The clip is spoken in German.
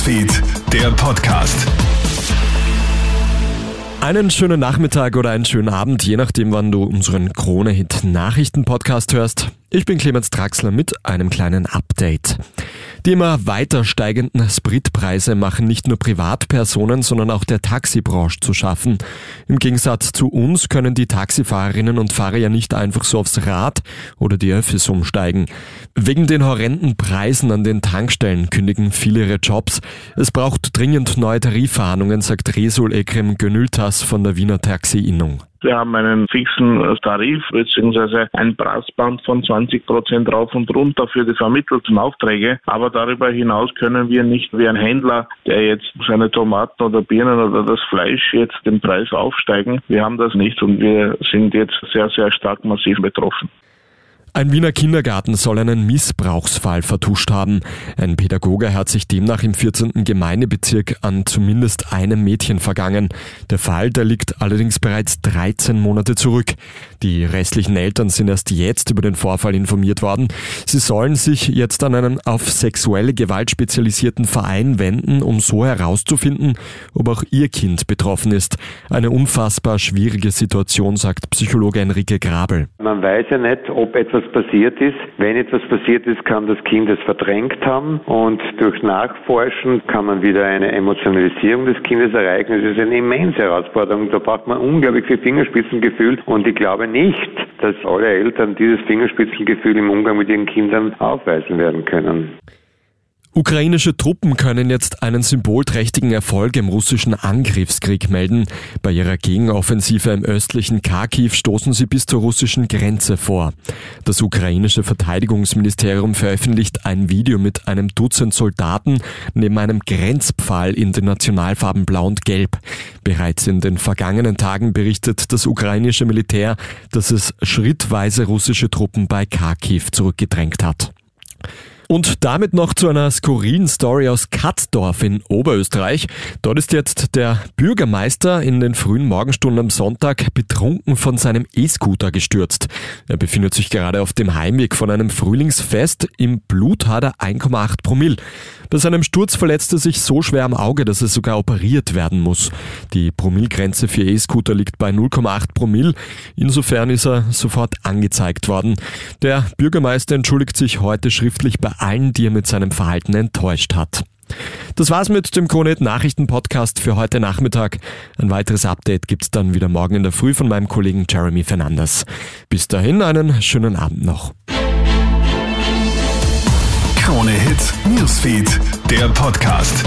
Newsfeed, der Podcast. Einen schönen Nachmittag oder einen schönen Abend, je nachdem, wann du unseren Krone-Hit Nachrichten-Podcast hörst. Ich bin Clemens Draxler mit einem kleinen Update. Die immer weiter steigenden Spritpreise machen nicht nur Privatpersonen, sondern auch der Taxibranche zu schaffen. Im Gegensatz zu uns können die Taxifahrerinnen und Fahrer ja nicht einfach so aufs Rad oder die Öffis umsteigen. Wegen den horrenden Preisen an den Tankstellen kündigen viele ihre Jobs. Es braucht dringend neue Tarifverhandlungen, sagt Resul Ekrem Gönültas von der Wiener Taxi-Innung. Wir haben einen fixen Tarif bzw. ein Preisband von 20 Prozent rauf und runter für die vermittelten Aufträge. Aber darüber hinaus können wir nicht wie ein Händler, der jetzt seine Tomaten oder Birnen oder das Fleisch jetzt den Preis aufsteigen. Wir haben das nicht und wir sind jetzt sehr, sehr stark massiv betroffen. Ein Wiener Kindergarten soll einen Missbrauchsfall vertuscht haben. Ein Pädagoge hat sich demnach im 14. Gemeindebezirk an zumindest einem Mädchen vergangen. Der Fall, der liegt allerdings bereits 13 Monate zurück. Die restlichen Eltern sind erst jetzt über den Vorfall informiert worden. Sie sollen sich jetzt an einen auf sexuelle Gewalt spezialisierten Verein wenden, um so herauszufinden, ob auch ihr Kind betroffen ist. Eine unfassbar schwierige Situation, sagt Psychologe Enrique Grabel. Man weiß ja nicht, ob etwas etwas passiert ist. Wenn etwas passiert ist, kann das Kind es verdrängt haben und durch Nachforschen kann man wieder eine Emotionalisierung des Kindes erreichen. Es ist eine immense Herausforderung. Da braucht man unglaublich viel Fingerspitzengefühl und ich glaube nicht, dass alle Eltern dieses Fingerspitzengefühl im Umgang mit ihren Kindern aufweisen werden können. Ukrainische Truppen können jetzt einen symbolträchtigen Erfolg im russischen Angriffskrieg melden. Bei ihrer Gegenoffensive im östlichen Kharkiv stoßen sie bis zur russischen Grenze vor. Das ukrainische Verteidigungsministerium veröffentlicht ein Video mit einem Dutzend Soldaten neben einem Grenzpfahl in den Nationalfarben Blau und Gelb. Bereits in den vergangenen Tagen berichtet das ukrainische Militär, dass es schrittweise russische Truppen bei Kharkiv zurückgedrängt hat. Und damit noch zu einer skurrilen Story aus Katzdorf in Oberösterreich. Dort ist jetzt der Bürgermeister in den frühen Morgenstunden am Sonntag betrunken von seinem E-Scooter gestürzt. Er befindet sich gerade auf dem Heimweg von einem Frühlingsfest. Im Blut hat er 1,8 Promille. Bei seinem Sturz verletzte er sich so schwer am Auge, dass er sogar operiert werden muss. Die Promillgrenze für E-Scooter liegt bei 0,8 Promille. Insofern ist er sofort angezeigt worden. Der Bürgermeister entschuldigt sich heute schriftlich bei allen, die er mit seinem Verhalten enttäuscht hat. Das war's mit dem Kronet Nachrichten Podcast für heute Nachmittag. Ein weiteres Update gibt's dann wieder morgen in der Früh von meinem Kollegen Jeremy Fernandes. Bis dahin einen schönen Abend noch. Krone Hits, Newsfeed, der Podcast.